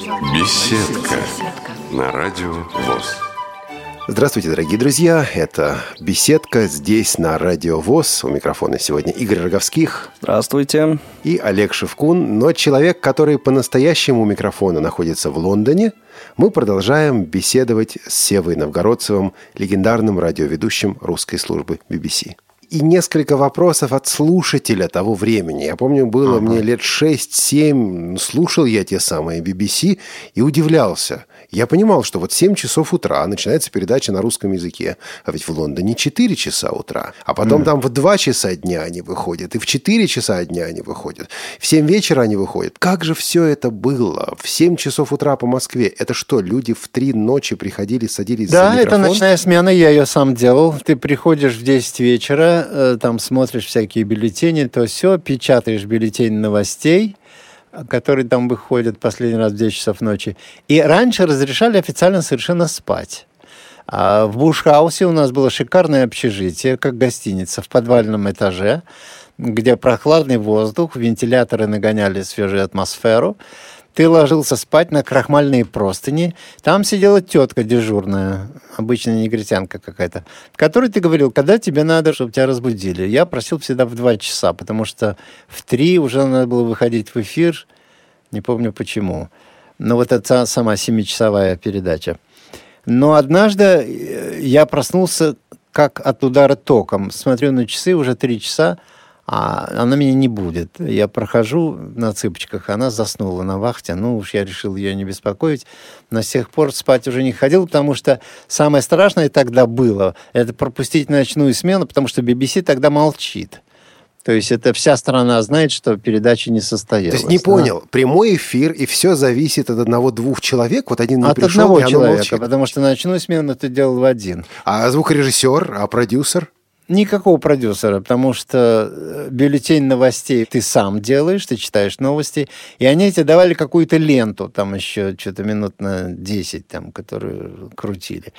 Беседка на радио ВОЗ. Здравствуйте, дорогие друзья. Это «Беседка» здесь, на Радио ВОЗ. У микрофона сегодня Игорь Роговских. Здравствуйте. И Олег Шевкун. Но человек, который по-настоящему у микрофона находится в Лондоне, мы продолжаем беседовать с Севой Новгородцевым, легендарным радиоведущим русской службы BBC и несколько вопросов от слушателя того времени. Я помню, было ага. мне лет 6-7, слушал я те самые BBC и удивлялся. Я понимал, что вот 7 часов утра начинается передача на русском языке, а ведь в Лондоне 4 часа утра, а потом mm. там в 2 часа дня они выходят, и в 4 часа дня они выходят, в 7 вечера они выходят. Как же все это было? В 7 часов утра по Москве. Это что, люди в 3 ночи приходили, садились да, за микрофон? Да, это ночная смена, я ее сам делал. Ты приходишь в 10 вечера, э, там смотришь всякие бюллетени, то все, печатаешь бюллетень новостей, которые там выходят последний раз в 10 часов ночи. И раньше разрешали официально совершенно спать. А в Бушхаусе у нас было шикарное общежитие, как гостиница, в подвальном этаже, где прохладный воздух, вентиляторы нагоняли свежую атмосферу. Ты ложился спать на крахмальные простыни. Там сидела тетка дежурная, обычная негритянка какая-то, которой ты говорил, когда тебе надо, чтобы тебя разбудили. Я просил всегда в два часа, потому что в три уже надо было выходить в эфир. Не помню почему. Но вот это сама семичасовая передача. Но однажды э, я проснулся как от удара током. Смотрю на часы, уже три часа, а она меня не будет. Я прохожу на цыпочках, она заснула на вахте. Ну уж я решил ее не беспокоить. На сих пор спать уже не ходил, потому что самое страшное тогда было, это пропустить ночную смену, потому что BBC тогда молчит. То есть это вся страна знает, что передача не состоялась. То есть не да? понял, прямой эфир, и все зависит от одного-двух человек, вот один не от пришел, одного и человека, молчит. потому что ночную смену ты делал в один. А звукорежиссер, а продюсер? Никакого продюсера, потому что э, бюллетень новостей ты сам делаешь, ты читаешь новости, и они тебе давали какую-то ленту, там еще что-то минут на 10, там, которую крутили.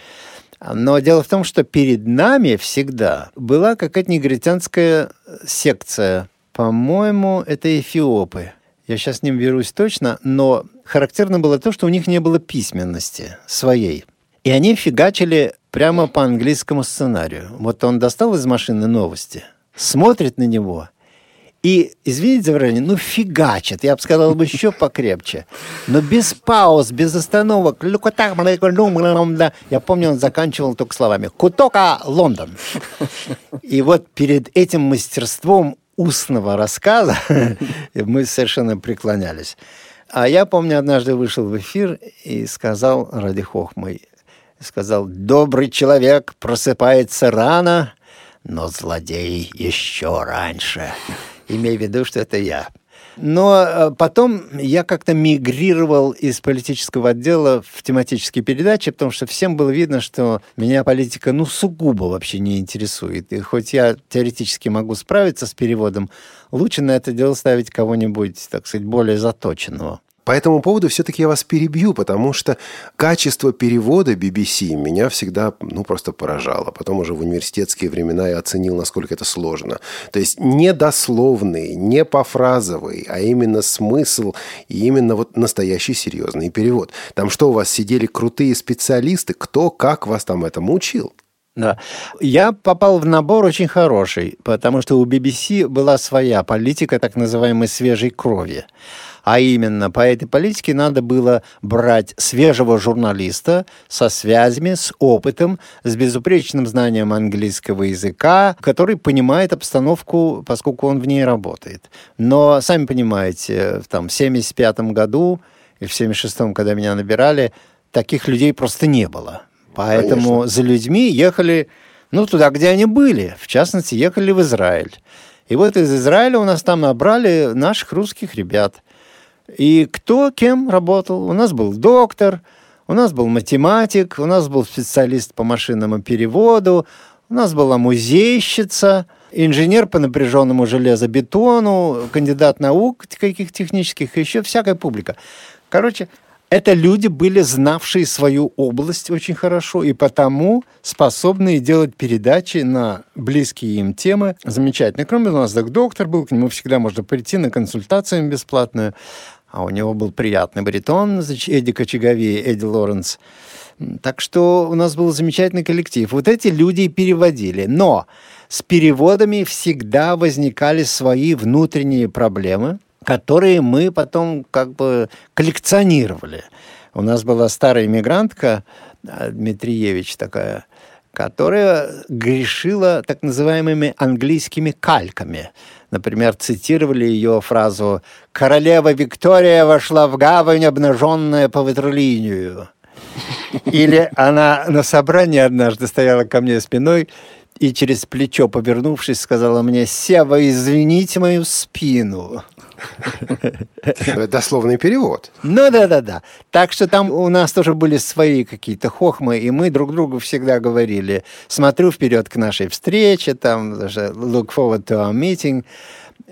Но дело в том, что перед нами всегда была какая-то негритянская секция. По-моему, это эфиопы. Я сейчас с ним берусь точно, но характерно было то, что у них не было письменности своей. И они фигачили прямо по английскому сценарию. Вот он достал из машины новости, смотрит на него и, извините за выражение, ну фигачит, я бы сказал бы еще покрепче. Но без пауз, без остановок. Я помню, он заканчивал только словами «Кутока, Лондон». И вот перед этим мастерством устного рассказа мы совершенно преклонялись. А я помню, однажды вышел в эфир и сказал ради хохмы, сказал, добрый человек просыпается рано, но злодей еще раньше. Имея в виду, что это я. Но э, потом я как-то мигрировал из политического отдела в тематические передачи, потому что всем было видно, что меня политика, ну, сугубо вообще не интересует. И хоть я теоретически могу справиться с переводом, лучше на это дело ставить кого-нибудь, так сказать, более заточенного. По этому поводу все-таки я вас перебью, потому что качество перевода BBC меня всегда, ну, просто поражало. Потом уже в университетские времена я оценил, насколько это сложно. То есть не дословный, не пофразовый, а именно смысл и именно вот настоящий серьезный перевод. Там что, у вас сидели крутые специалисты? Кто, как вас там этому учил? Да. Я попал в набор очень хороший, потому что у BBC была своя политика так называемой свежей крови. А именно, по этой политике надо было брать свежего журналиста со связями, с опытом, с безупречным знанием английского языка, который понимает обстановку, поскольку он в ней работает. Но, сами понимаете, там, в 1975 году и в 1976, когда меня набирали, таких людей просто не было. Поэтому Конечно. за людьми ехали, ну, туда, где они были. В частности, ехали в Израиль. И вот из Израиля у нас там набрали наших русских ребят – и кто кем работал? У нас был доктор, у нас был математик, у нас был специалист по машинному переводу, у нас была музейщица, инженер по напряженному железобетону, кандидат наук каких технических, еще всякая публика. Короче, это люди были, знавшие свою область очень хорошо и потому способные делать передачи на близкие им темы замечательно. Кроме у нас доктор был, к нему всегда можно прийти на консультацию бесплатную. А у него был приятный баритон, Эдди Кочегави, Эдди Лоренс. Так что у нас был замечательный коллектив. Вот эти люди переводили. Но с переводами всегда возникали свои внутренние проблемы, которые мы потом как бы коллекционировали. У нас была старая иммигрантка, э, Дмитриевич такая, которая грешила так называемыми английскими кальками. Например, цитировали ее фразу «Королева Виктория вошла в гавань, обнаженная по ветролинию». Или она на собрании однажды стояла ко мне спиной и через плечо, повернувшись, сказала мне «Сева, извините мою спину». Дословный перевод. Ну да-да-да. Так что там у нас тоже были свои какие-то хохмы, и мы друг другу всегда говорили, смотрю вперед к нашей встрече, там даже look forward to our meeting,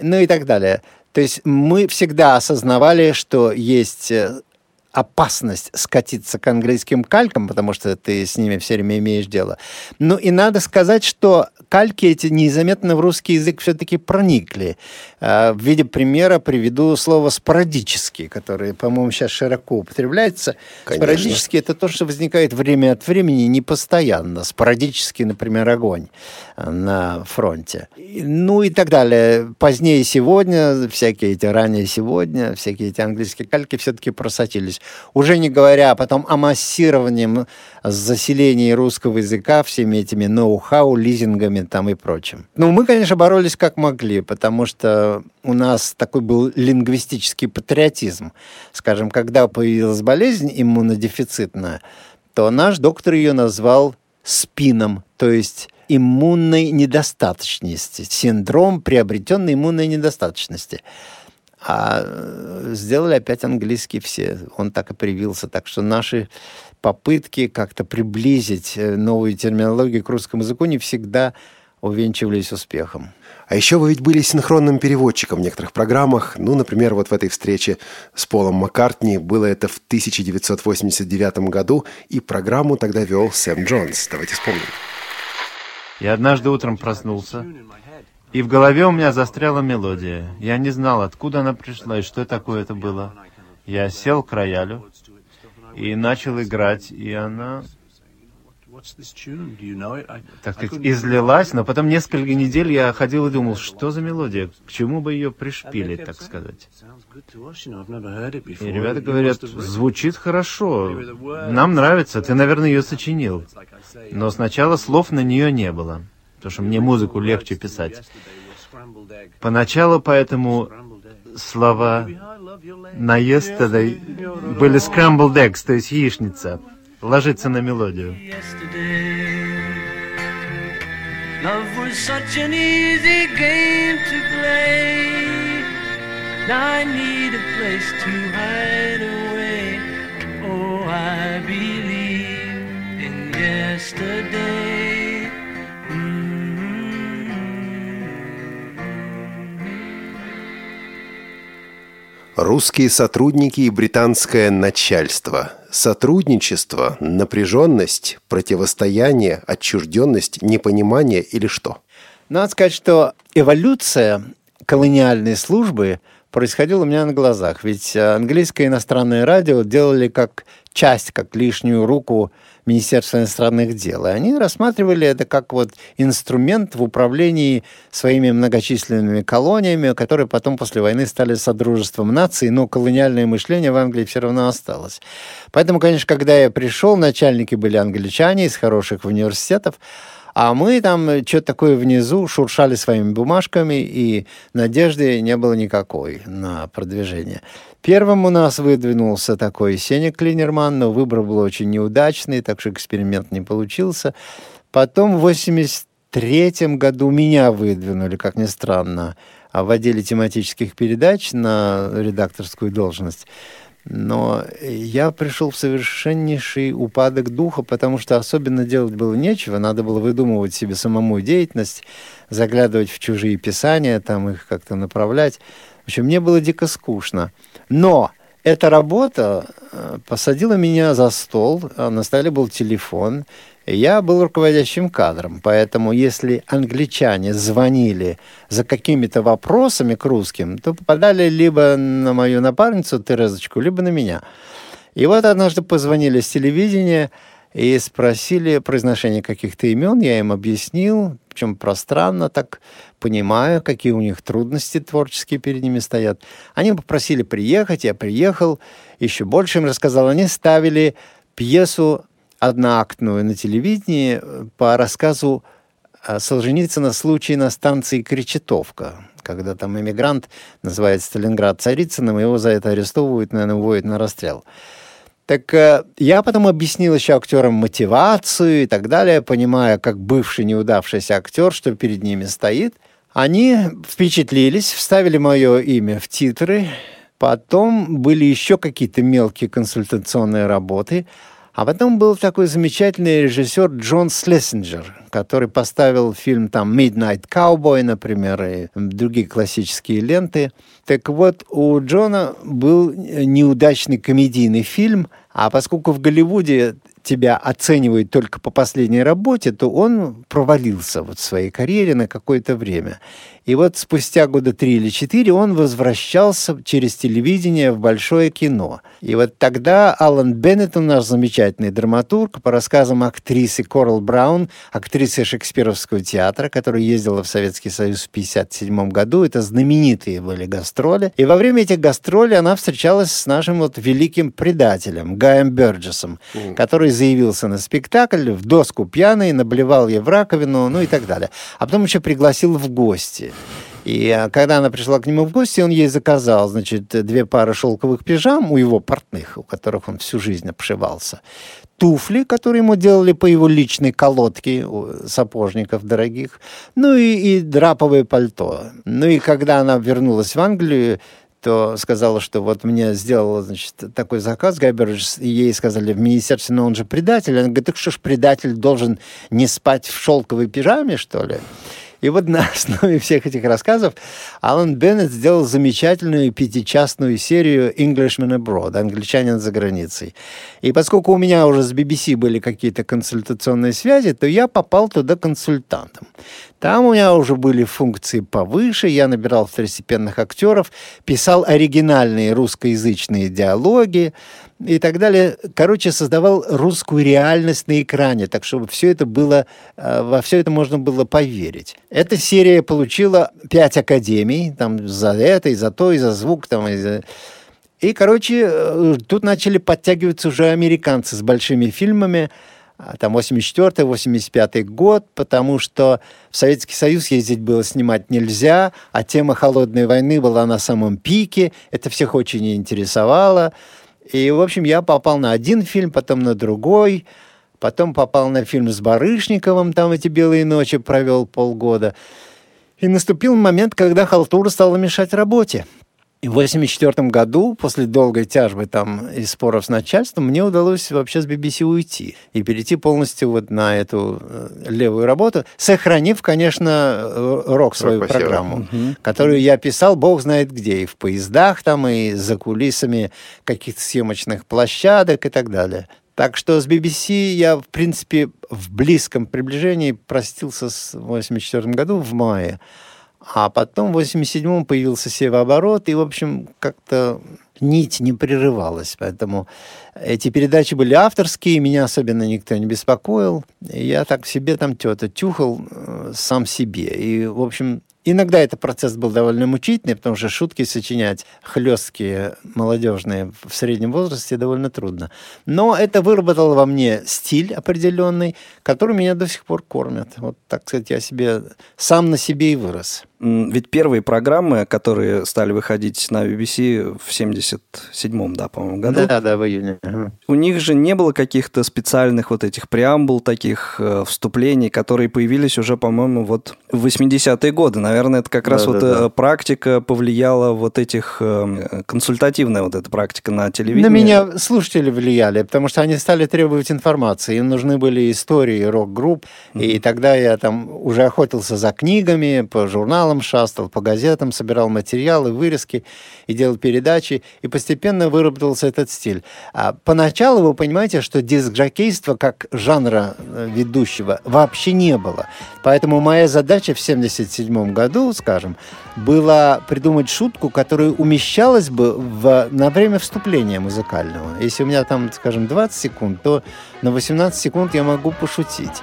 ну и так далее. То есть мы всегда осознавали, что есть э, опасность скатиться к английским калькам, потому что ты с ними все время имеешь дело. Ну и надо сказать, что кальки эти незаметно в русский язык все-таки проникли. А, в виде примера приведу слово «спорадически», которое, по-моему, сейчас широко употребляется. Конечно. Спорадически – это то, что возникает время от времени не постоянно. Спорадически, например, огонь а, на фронте. Ну и так далее. Позднее сегодня, всякие эти ранее сегодня, всякие эти английские кальки все-таки просочились. Уже не говоря потом о массировании заселении русского языка всеми этими ноу-хау, лизингами там и прочим. Ну, мы, конечно, боролись как могли, потому что у нас такой был лингвистический патриотизм. Скажем, когда появилась болезнь иммунодефицитная, то наш доктор ее назвал спином, то есть иммунной недостаточности, синдром приобретенной иммунной недостаточности. А э, сделали опять английский все. Он так и привился. Так что наши попытки как-то приблизить э, новую терминологию к русскому языку не всегда увенчивались успехом. А еще вы ведь были синхронным переводчиком в некоторых программах. Ну, например, вот в этой встрече с Полом Маккартни было это в 1989 году, и программу тогда вел Сэм Джонс. Давайте вспомним. Я однажды утром проснулся, и в голове у меня застряла мелодия. Я не знал, откуда она пришла и что такое это было. Я сел к роялю и начал играть, и она так сказать, излилась, но потом несколько недель я ходил и думал, что за мелодия, к чему бы ее пришпилить, так сказать. И ребята говорят, звучит хорошо, нам нравится, ты, наверное, ее сочинил. Но сначала слов на нее не было потому что мне музыку легче писать. Поначалу поэтому слова на yesterday были scrambled eggs, то есть яичница, ложится на мелодию. Love was such an easy game to play. Now I need a place to hide away. Русские сотрудники и британское начальство. Сотрудничество, напряженность, противостояние, отчужденность, непонимание или что? Надо сказать, что эволюция колониальной службы происходила у меня на глазах. Ведь английское иностранное радио делали как часть, как лишнюю руку Министерства иностранных дел. И они рассматривали это как вот инструмент в управлении своими многочисленными колониями, которые потом после войны стали Содружеством наций, но колониальное мышление в Англии все равно осталось. Поэтому, конечно, когда я пришел, начальники были англичане из хороших университетов, а мы там что-то такое внизу шуршали своими бумажками, и надежды не было никакой на продвижение. Первым у нас выдвинулся такой Сеня Клинерман, но выбор был очень неудачный, так что эксперимент не получился. Потом в 83 году меня выдвинули, как ни странно, в отделе тематических передач на редакторскую должность. Но я пришел в совершеннейший упадок духа, потому что особенно делать было нечего. Надо было выдумывать себе самому деятельность, заглядывать в чужие писания, там их как-то направлять. Общем, мне было дико скучно. Но эта работа э, посадила меня за стол, а на столе был телефон, Я был руководящим кадром, поэтому если англичане звонили за какими-то вопросами к русским, то попадали либо на мою напарницу Терезочку, либо на меня. И вот однажды позвонили с телевидения и спросили произношение каких-то имен, я им объяснил, причем пространно так, понимая, какие у них трудности творческие перед ними стоят. Они попросили приехать, я приехал, еще больше им рассказал. Они ставили пьесу одноактную на телевидении э, по рассказу э, Солженицына «Случай на станции Кречетовка», когда там иммигрант называет Сталинград Царицыным, его за это арестовывают, наверное, уводят на расстрел. Так э, я потом объяснил еще актерам мотивацию и так далее, понимая, как бывший неудавшийся актер, что перед ними стоит. Они впечатлились, вставили мое имя в титры, потом были еще какие-то мелкие консультационные работы – а потом был такой замечательный режиссер Джон Слессинджер, который поставил фильм там «Midnight Cowboy», например, и другие классические ленты. Так вот, у Джона был неудачный комедийный фильм, а поскольку в Голливуде тебя оценивают только по последней работе, то он провалился вот в своей карьере на какое-то время. И вот спустя года три или четыре он возвращался через телевидение в большое кино. И вот тогда Алан Беннетон, наш замечательный драматург, по рассказам актрисы Корал Браун, актрисы Шекспировского театра, которая ездила в Советский Союз в 1957 году, это знаменитые были гастроли. И во время этих гастролей она встречалась с нашим вот великим предателем Гаем Бёрджесом, mm. который заявился на спектакль, в доску пьяный, наблевал ей в раковину, ну и так далее. А потом еще пригласил в гости. И а, когда она пришла к нему в гости, он ей заказал, значит, две пары шелковых пижам у его портных, у которых он всю жизнь обшивался, туфли, которые ему делали по его личной колодке сапожников дорогих, ну и, и драповое пальто. Ну и когда она вернулась в Англию, то сказала, что вот мне сделала, значит, такой заказ Гайбердж, ей сказали в министерстве, но он же предатель. Она говорит, так что ж предатель должен не спать в шелковой пижаме, что ли? И вот на основе всех этих рассказов Алан Беннет сделал замечательную пятичастную серию «Englishman Abroad» «Англичанин за границей». И поскольку у меня уже с BBC были какие-то консультационные связи, то я попал туда консультантом. Там у меня уже были функции повыше, я набирал второстепенных актеров, писал оригинальные русскоязычные диалоги, и так далее. Короче, создавал русскую реальность на экране, так чтобы все это было, э, во все это можно было поверить. Эта серия получила пять академий, там за это, и за то, и за звук, там, и за... И, короче, э, тут начали подтягиваться уже американцы с большими фильмами, там 84-85 год, потому что в Советский Союз ездить было снимать нельзя, а тема холодной войны была на самом пике, это всех очень интересовало. И, в общем, я попал на один фильм, потом на другой, потом попал на фильм с Барышниковым, там эти «Белые ночи» провел полгода. И наступил момент, когда халтура стала мешать работе. И в 1984 году, после долгой тяжбы там и споров с начальством, мне удалось вообще с BBC уйти и перейти полностью вот на эту э, левую работу, сохранив, конечно, э, рок свою Рок программу, угу. которую я писал, бог знает где, и в поездах там, и за кулисами каких-то съемочных площадок и так далее. Так что с BBC я, в принципе, в близком приближении простился с 1984 году в мае. А потом в 87-м появился севооборот, и, в общем, как-то нить не прерывалась. Поэтому эти передачи были авторские, меня особенно никто не беспокоил. Я так себе там что-то тюхал э, сам себе. И, в общем, Иногда этот процесс был довольно мучительный, потому что шутки сочинять хлесткие, молодежные в среднем возрасте довольно трудно. Но это выработало во мне стиль определенный, который меня до сих пор кормит. Вот, так сказать, я себе сам на себе и вырос. Ведь первые программы, которые стали выходить на BBC в 77-м, да, по-моему, году. Да, да, в июне. У них же не было каких-то специальных вот этих преамбул, таких э, вступлений, которые появились уже, по-моему, вот в 80-е годы. Наверное, это как раз да, вот да. Э, практика повлияла вот этих э, консультативная вот эта практика на телевидении. На меня слушатели влияли, потому что они стали требовать информации. Им нужны были истории рок-групп, mm-hmm. и тогда я там уже охотился за книгами, по журналам шастал, по газетам, собирал материалы, вырезки и делал передачи, и постепенно выработался этот стиль. А поначалу вы понимаете, что диск-жокейства как жанра э, ведущего вообще не было. Поэтому моя задача в 1977 году, скажем, была придумать шутку, которая умещалась бы в, на время вступления музыкального. Если у меня там, скажем, 20 секунд, то на 18 секунд я могу пошутить.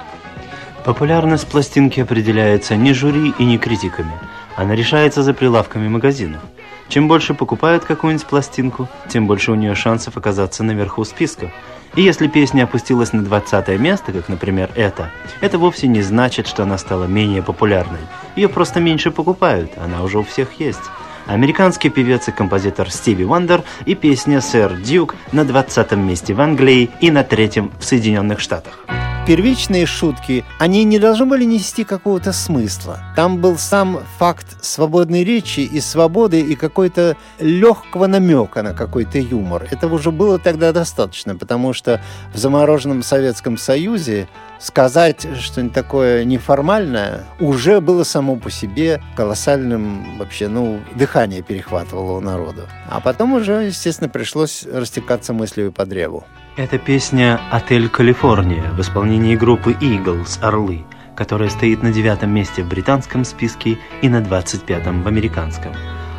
Популярность пластинки определяется не жюри и не критиками. Она решается за прилавками магазинов. Чем больше покупают какую-нибудь пластинку, тем больше у нее шансов оказаться наверху списка. И если песня опустилась на 20 место, как, например, это, это вовсе не значит, что она стала менее популярной. Ее просто меньше покупают, она уже у всех есть. Американский певец и композитор Стиви Вандер и песня «Sir Duke» на 20 месте в Англии и на третьем в Соединенных Штатах первичные шутки, они не должны были нести какого-то смысла. Там был сам факт свободной речи и свободы, и какой-то легкого намека на какой-то юмор. Этого уже было тогда достаточно, потому что в замороженном Советском Союзе сказать что-нибудь такое неформальное уже было само по себе колоссальным вообще, ну, дыхание перехватывало у народа. А потом уже, естественно, пришлось растекаться мыслью по древу. Это песня «Отель Калифорния» в исполнении группы Eagles «Орлы», которая стоит на девятом месте в британском списке и на двадцать пятом в американском.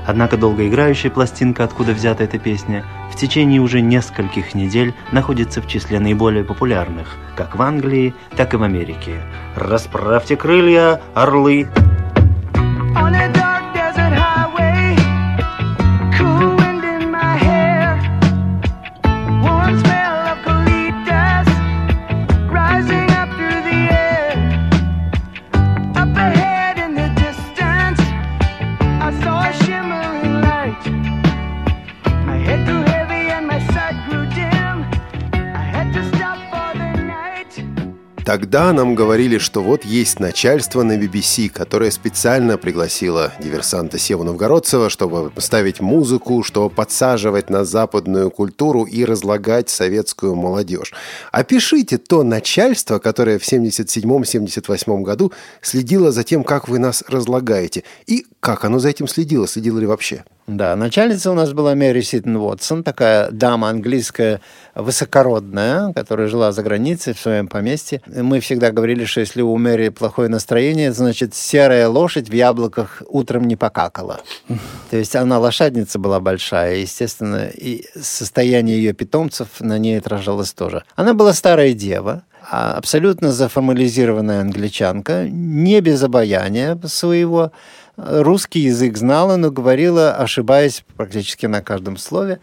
Однако долгоиграющая пластинка, откуда взята эта песня, в течение уже нескольких недель находится в числе наиболее популярных, как в Англии, так и в Америке. «Расправьте крылья, орлы!» Тогда нам говорили, что вот есть начальство на BBC, которое специально пригласило диверсанта Севу Новгородцева, чтобы ставить музыку, чтобы подсаживать на западную культуру и разлагать советскую молодежь. Опишите то начальство, которое в 77-78 году следило за тем, как вы нас разлагаете, и как оно за этим следило, следило ли вообще? Да, начальница у нас была Мэри Ситон Уотсон, такая дама английская, высокородная, которая жила за границей в своем поместье. Мы всегда говорили, что если у Мэри плохое настроение, значит, серая лошадь в яблоках утром не покакала. То есть она лошадница была большая, естественно, и состояние ее питомцев на ней отражалось тоже. Она была старая дева, а абсолютно заформализированная англичанка, не без обаяния своего, Русский язык знала, но говорила, ошибаясь практически на каждом слове.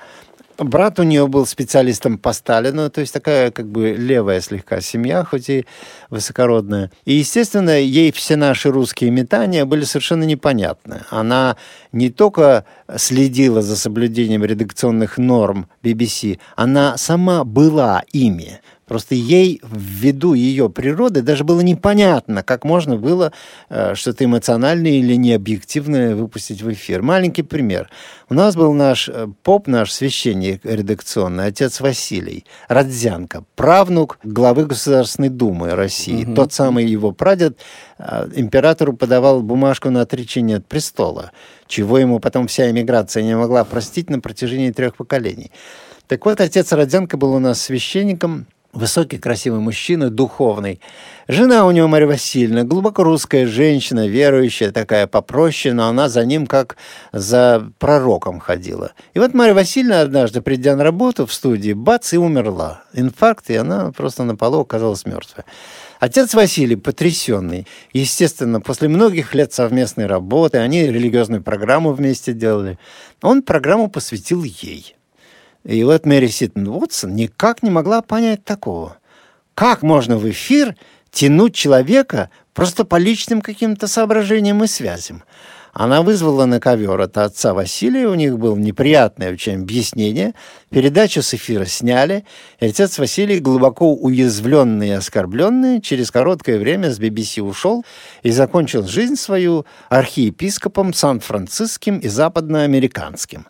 Брат у нее был специалистом по Сталину, то есть такая как бы левая слегка семья, хоть и высокородная. И, естественно, ей все наши русские метания были совершенно непонятны. Она не только следила за соблюдением редакционных норм BBC, она сама была ими. Просто ей, ввиду ее природы, даже было непонятно, как можно было э, что-то эмоциональное или необъективное выпустить в эфир. Маленький пример. У нас был наш э, поп, наш священник редакционный, отец Василий Родзянко, правнук главы Государственной Думы России. Угу. Тот самый его прадед э, императору подавал бумажку на отречение от престола, чего ему потом вся эмиграция не могла простить на протяжении трех поколений. Так вот, отец Родзянко был у нас священником, Высокий, красивый мужчина, духовный. Жена у него Марья Васильевна, глубоко русская женщина, верующая, такая попроще, но она за ним как за пророком ходила. И вот Марья Васильевна однажды, придя на работу в студии, бац, и умерла. Инфаркт, и она просто на полу оказалась мертвая. Отец Василий, потрясенный, естественно, после многих лет совместной работы, они религиозную программу вместе делали, он программу посвятил ей – и вот Мэри Ситон Уотсон никак не могла понять такого. Как можно в эфир тянуть человека просто по личным каким-то соображениям и связям? Она вызвала на ковер от отца Василия, у них было неприятное очень объяснение. Передачу с эфира сняли, и отец Василий, глубоко уязвленный и оскорбленный, через короткое время с BBC ушел и закончил жизнь свою архиепископом Сан-Франциским и западноамериканским.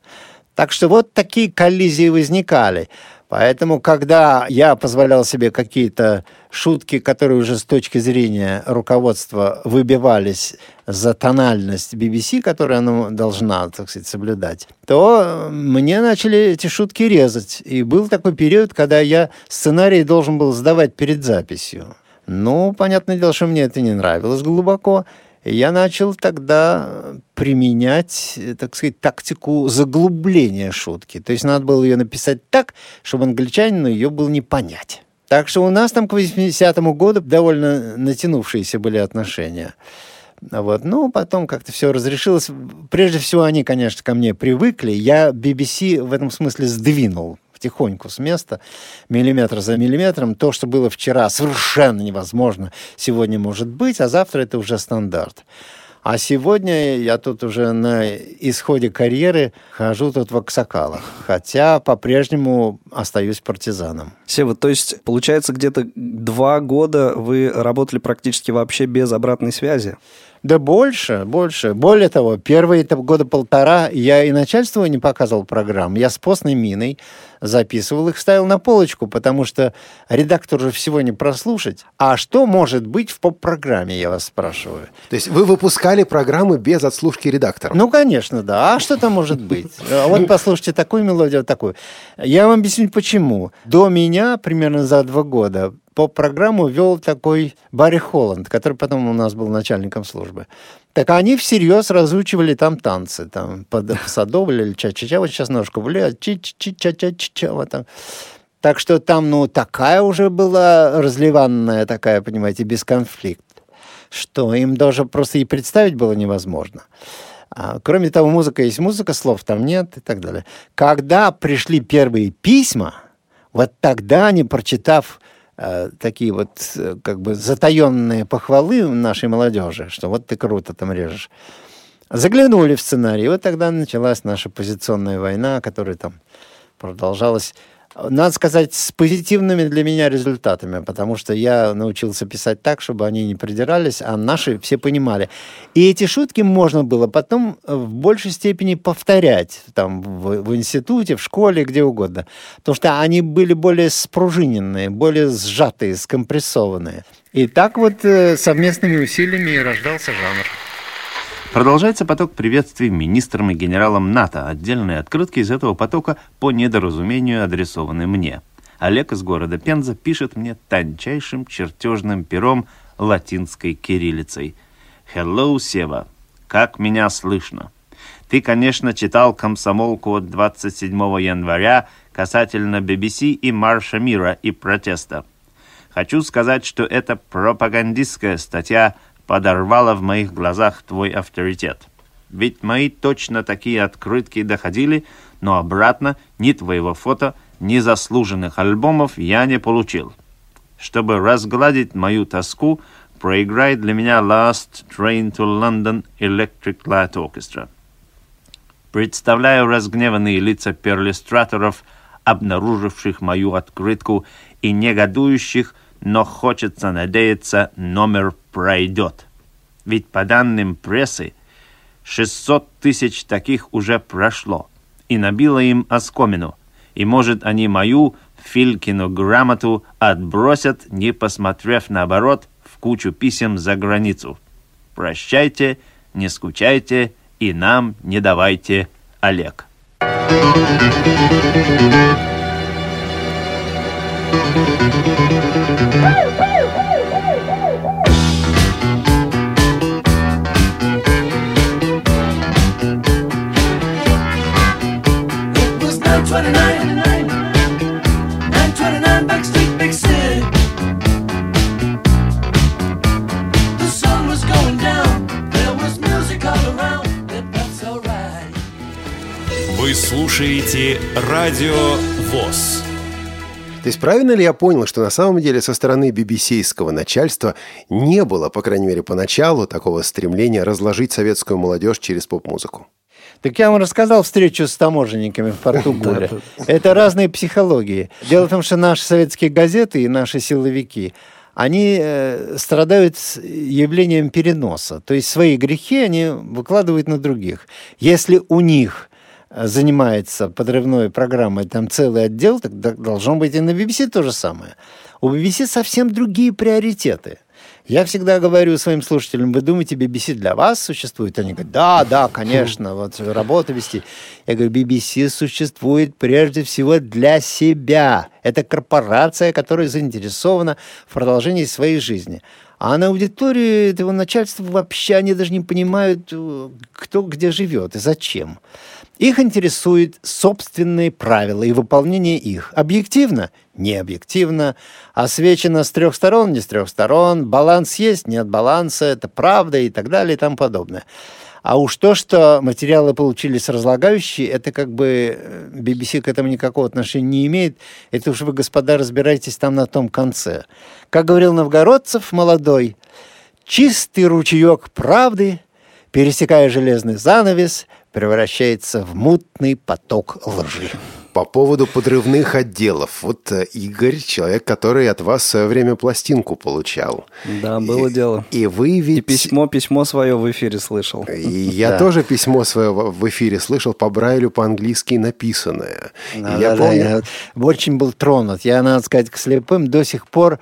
Так что вот такие коллизии возникали. Поэтому, когда я позволял себе какие-то шутки, которые уже с точки зрения руководства выбивались за тональность BBC, которую она должна, так сказать, соблюдать, то мне начали эти шутки резать. И был такой период, когда я сценарий должен был сдавать перед записью. Ну, понятное дело, что мне это не нравилось глубоко. Я начал тогда применять, так сказать, тактику заглубления шутки. То есть надо было ее написать так, чтобы англичанину ее было не понять. Так что у нас там к 80-му году довольно натянувшиеся были отношения. Вот. Ну, потом как-то все разрешилось. Прежде всего, они, конечно, ко мне привыкли. Я BBC в этом смысле сдвинул потихоньку с места, миллиметр за миллиметром. То, что было вчера, совершенно невозможно, сегодня может быть, а завтра это уже стандарт. А сегодня я тут уже на исходе карьеры хожу тут в Аксакалах, хотя по-прежнему остаюсь партизаном. Сева, то есть, получается, где-то два года вы работали практически вообще без обратной связи? Да больше, больше. Более того, первые года полтора я и начальству не показывал программ. Я с постной миной записывал их, ставил на полочку, потому что редактор же всего не прослушать. А что может быть в поп-программе, я вас спрашиваю? То есть вы выпускали программы без отслушки редактора? Ну, конечно, да. А что там может быть? Вот послушайте такую мелодию, вот такую. Я вам объясню, почему. До меня, примерно за два года, по программу вел такой Барри Холланд, который потом у нас был начальником службы. Так они всерьез разучивали там танцы, там, под садовль или ча-ча-ча, вот сейчас ножку влияет, чи-чи-ча-ча-ча, вот там. Так что там, ну, такая уже была разливанная такая, понимаете, без конфликт, что им даже просто и представить было невозможно. А, кроме того, музыка есть музыка, слов там нет и так далее. Когда пришли первые письма, вот тогда они, прочитав такие вот э, как бы затаенные похвалы нашей молодежи, что вот ты круто там режешь. Заглянули в сценарий, и вот тогда началась наша позиционная война, которая там продолжалась надо сказать, с позитивными для меня результатами, потому что я научился писать так, чтобы они не придирались, а наши все понимали. И эти шутки можно было потом в большей степени повторять там в, в институте, в школе, где угодно. Потому что они были более спружиненные, более сжатые, скомпрессованные. И так вот э, совместными усилиями рождался жанр. Продолжается поток приветствий министрам и генералам НАТО. Отдельные открытки из этого потока по недоразумению адресованы мне. Олег из города Пенза пишет мне тончайшим чертежным пером латинской кириллицей. «Hello, Сева. Как меня слышно?» Ты, конечно, читал комсомолку от 27 января касательно BBC и Марша мира и протеста. Хочу сказать, что это пропагандистская статья подорвало в моих глазах твой авторитет. Ведь мои точно такие открытки доходили, но обратно ни твоего фото, ни заслуженных альбомов я не получил. Чтобы разгладить мою тоску, проиграй для меня Last Train to London Electric Light Orchestra. Представляю разгневанные лица перлюстраторов, обнаруживших мою открытку и негодующих, но хочется надеяться, номер пройдет. Ведь по данным прессы, 600 тысяч таких уже прошло, и набило им оскомину, и, может, они мою Филькину грамоту отбросят, не посмотрев наоборот в кучу писем за границу. Прощайте, не скучайте и нам не давайте, Олег. Вы слушаете Радио ВОЗ. То есть правильно ли я понял, что на самом деле со стороны BBC-ского начальства не было, по крайней мере, поначалу такого стремления разложить советскую молодежь через поп-музыку? Так я вам рассказал встречу с таможенниками в порту Гуля. Это разные психологии. Дело в том, что наши советские газеты и наши силовики, они э, страдают явлением переноса. То есть свои грехи они выкладывают на других. Если у них занимается подрывной программой там целый отдел, тогда должно быть и на BBC то же самое. У BBC совсем другие приоритеты. Я всегда говорю своим слушателям, вы думаете, BBC для вас существует? Они говорят, да, да, конечно, вот работу вести. Я говорю, BBC существует прежде всего для себя. Это корпорация, которая заинтересована в продолжении своей жизни. А на аудитории этого начальства вообще они даже не понимают, э, кто где живет и зачем. Их интересуют собственные правила и выполнение их. Объективно? Не объективно. Освечено с трех сторон? Не с трех сторон. Баланс есть? Нет баланса. Это правда и так далее и тому подобное. А уж то, что материалы получились разлагающие, это как бы BBC к этому никакого отношения не имеет. Это уж вы, господа, разбирайтесь там на том конце. Как говорил Новгородцев молодой, чистый ручеек правды, пересекая железный занавес, превращается в мутный поток лжи. По поводу подрывных отделов. Вот э, Игорь, человек, который от вас в свое время пластинку получал. Да, было и, дело. И вы ведь... И письмо, письмо свое в эфире слышал. И я да. тоже письмо свое в эфире слышал по Брайлю по-английски написанное. Да, я да, помню... Да, я очень был тронут. Я, надо сказать, к слепым до сих пор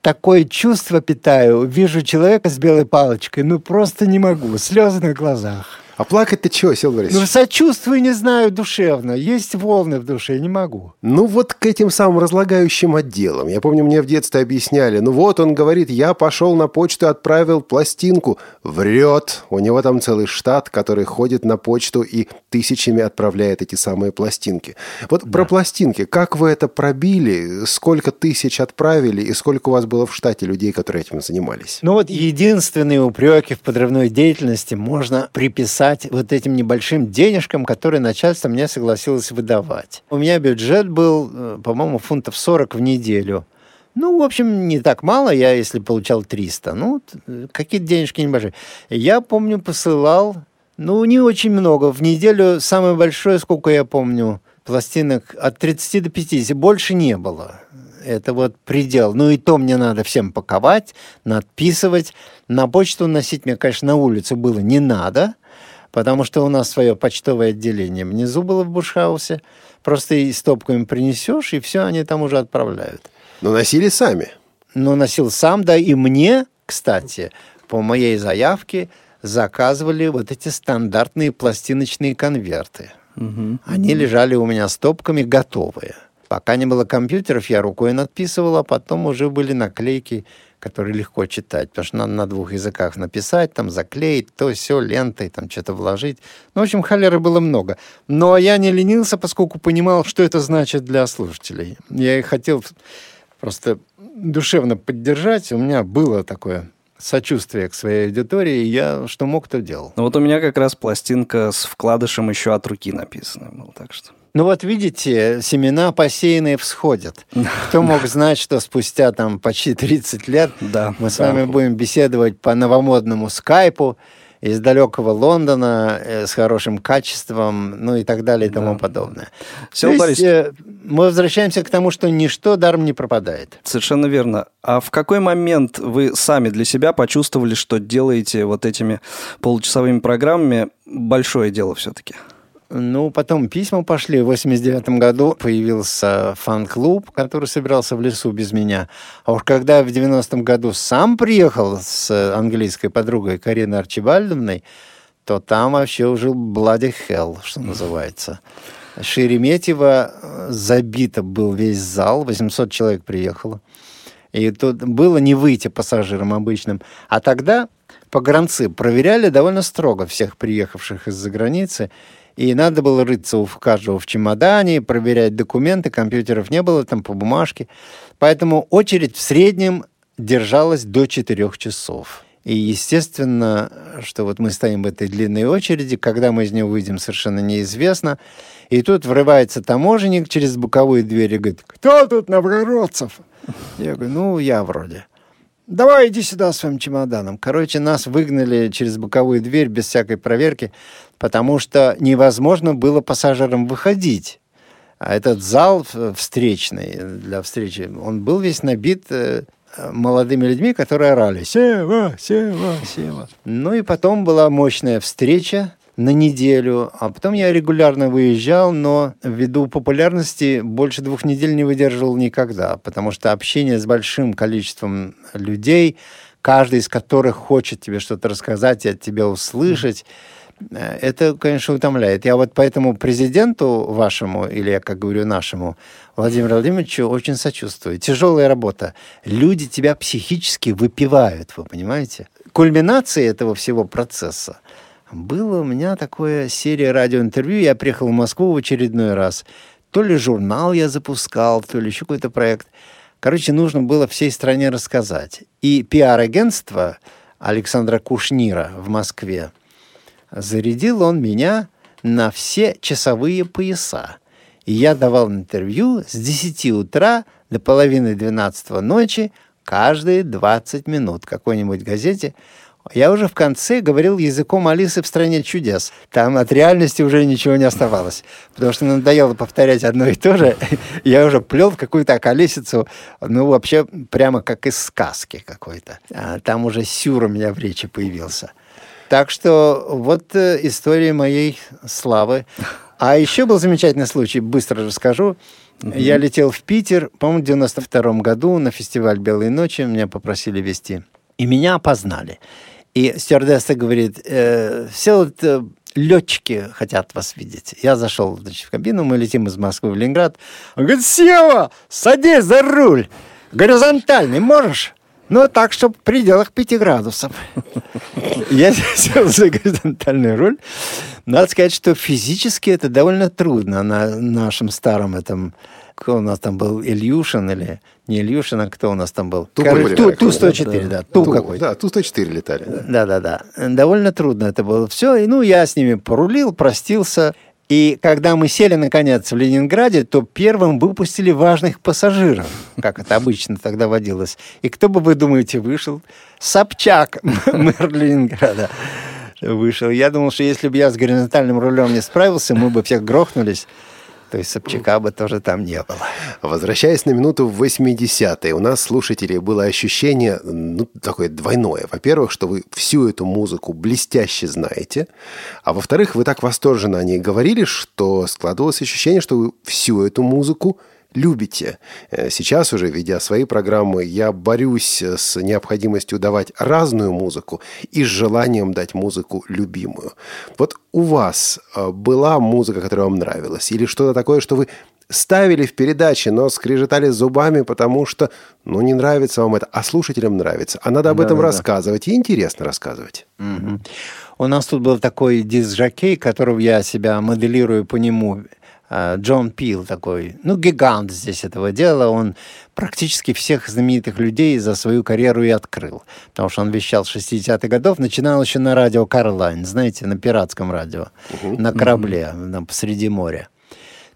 такое чувство питаю. Вижу человека с белой палочкой, ну просто не могу. Слезы на глазах. А плакать-то чего, Сил Борисович? Ну, сочувствую, не знаю, душевно. Есть волны в душе, не могу. Ну, вот к этим самым разлагающим отделам. Я помню, мне в детстве объясняли. Ну, вот он говорит, я пошел на почту, отправил пластинку. Врет. У него там целый штат, который ходит на почту и тысячами отправляет эти самые пластинки. Вот да. про пластинки. Как вы это пробили? Сколько тысяч отправили? И сколько у вас было в штате людей, которые этим занимались? Ну, вот единственные упреки в подрывной деятельности можно приписать писать вот этим небольшим денежкам, которые начальство мне согласилось выдавать. У меня бюджет был, э, по-моему, фунтов 40 в неделю. Ну, в общем, не так мало, я если получал 300. Ну, какие-то денежки небольшие. Я помню, посылал, ну, не очень много. В неделю самое большое, сколько я помню, пластинок от 30 до 50. Больше не было. Это вот предел. Ну и то мне надо всем паковать, надписывать. На почту носить мне, конечно, на улицу было не надо потому что у нас свое почтовое отделение внизу было в Бушхаусе. Просто и стопку им принесешь, и все, они там уже отправляют. Но носили сами? Ну, носил сам, да, и мне, кстати, по моей заявке заказывали вот эти стандартные пластиночные конверты. Угу. Они лежали у меня стопками готовые. Пока не было компьютеров, я рукой надписывал, а потом уже были наклейки который легко читать, потому что надо на двух языках написать, там заклеить, то все лентой, там что-то вложить. Ну, в общем, холеры было много. Но я не ленился, поскольку понимал, что это значит для слушателей. Я их хотел просто душевно поддержать. У меня было такое сочувствие к своей аудитории, и я что мог, то делал. Ну вот у меня как раз пластинка с вкладышем еще от руки написана была, так что... Ну вот видите, семена посеянные всходят. Кто мог знать, что спустя там почти 30 лет да, мы с вами будем беседовать по новомодному скайпу из далекого Лондона э, с хорошим качеством, ну и так далее и тому да. подобное. Все, То Борис... есть, э, мы возвращаемся к тому, что ничто даром не пропадает. Совершенно верно. А в какой момент вы сами для себя почувствовали, что делаете вот этими получасовыми программами большое дело все-таки? Ну, потом письма пошли. В 89 году появился фан-клуб, который собирался в лесу без меня. А уж когда в 90-м году сам приехал с английской подругой Кариной Арчибальдовной, то там вообще уже bloody hell, что называется. Шереметьево э, забито был весь зал, 800 человек приехало. И тут было не выйти пассажирам обычным. А тогда погранцы проверяли довольно строго всех приехавших из-за границы. И надо было рыться у каждого в чемодане, проверять документы, компьютеров не было, там по бумажке. Поэтому очередь в среднем держалась до 4 часов. И естественно, что вот мы стоим в этой длинной очереди, когда мы из нее выйдем, совершенно неизвестно. И тут врывается таможенник через боковые двери и говорит, кто тут новгородцев? Я говорю, ну, я вроде. Давай иди сюда своим чемоданом. Короче, нас выгнали через боковую дверь без всякой проверки, потому что невозможно было пассажирам выходить. А этот зал встречный для встречи, он был весь набит э, молодыми людьми, которые орали «Сева! Сева! Сева!». Ну и потом была мощная встреча на неделю, а потом я регулярно выезжал, но ввиду популярности больше двух недель не выдерживал никогда, потому что общение с большим количеством людей, каждый из которых хочет тебе что-то рассказать и от тебя услышать, э, это, конечно, утомляет. Я вот поэтому президенту вашему, или я, как говорю, нашему, Владимиру Владимировичу очень сочувствую. Тяжелая работа. Люди тебя психически выпивают, вы понимаете? Кульминацией этого всего процесса было у меня такое серия радиоинтервью. Я приехал в Москву в очередной раз. То ли журнал я запускал, то ли еще какой-то проект. Короче, нужно было всей стране рассказать. И пиар-агентство Александра Кушнира в Москве зарядил он меня на все часовые пояса. И я давал интервью с 10 утра до половины 12 ночи каждые 20 минут какой-нибудь газете. Я уже в конце говорил языком Алисы в «Стране чудес». Там от реальности уже ничего не оставалось. Потому что надоело повторять одно и то же. Я уже плел какую-то околесицу, ну, вообще прямо как из сказки какой-то. А там уже сюр у меня в речи появился. Так что вот э, история моей славы. А еще был замечательный случай, быстро расскажу. Mm-hmm. Я летел в Питер, по-моему, в 92 году на фестиваль «Белые ночи». Меня попросили вести. И меня опознали. И стюардесса говорит, э, все вот э, летчики хотят вас видеть. Я зашел значит, в кабину, мы летим из Москвы в Ленинград. Он говорит, Сева, садись за руль. Горизонтальный можешь? Ну, так, чтобы в пределах 5 градусов. Я сел за горизонтальный руль. Надо сказать, что физически это довольно трудно на нашем старом этом кто у нас там был, Ильюшин или не Ильюшин, а кто у нас там был? Ту, Короче, Ту, Ту-104, да. да. Ту, Ту какой Да, Ту-104 летали. Да-да-да. Довольно трудно это было все. И, ну, я с ними порулил, простился. И когда мы сели, наконец, в Ленинграде, то первым выпустили важных пассажиров, как это обычно тогда водилось. И кто бы, вы думаете, вышел? Собчак, мэр Ленинграда вышел. Я думал, что если бы я с горизонтальным рулем не справился, мы бы всех грохнулись. То есть Собчака бы тоже там не было. Возвращаясь на минуту в 80-е, у нас, слушателей, было ощущение, ну, такое двойное. Во-первых, что вы всю эту музыку блестяще знаете, а во-вторых, вы так восторженно о ней говорили, что складывалось ощущение, что вы всю эту музыку любите. Э, сейчас уже, ведя свои программы, я борюсь с необходимостью давать разную музыку и с желанием дать музыку любимую. Вот у вас э, была музыка, которая вам нравилась? Или что-то такое, что вы ставили в передаче, но скрежетали зубами, потому что, ну, не нравится вам это, а слушателям нравится. А надо об да, этом да, рассказывать, да. и интересно рассказывать. Угу. У нас тут был такой диск-жокей, которого я себя моделирую по нему – Джон Пил такой, ну, гигант здесь этого дела. Он практически всех знаменитых людей за свою карьеру и открыл. Потому что он вещал с 60-х годов, начинал еще на радио Карлайн, знаете, на пиратском радио, uh-huh. на корабле на, посреди моря.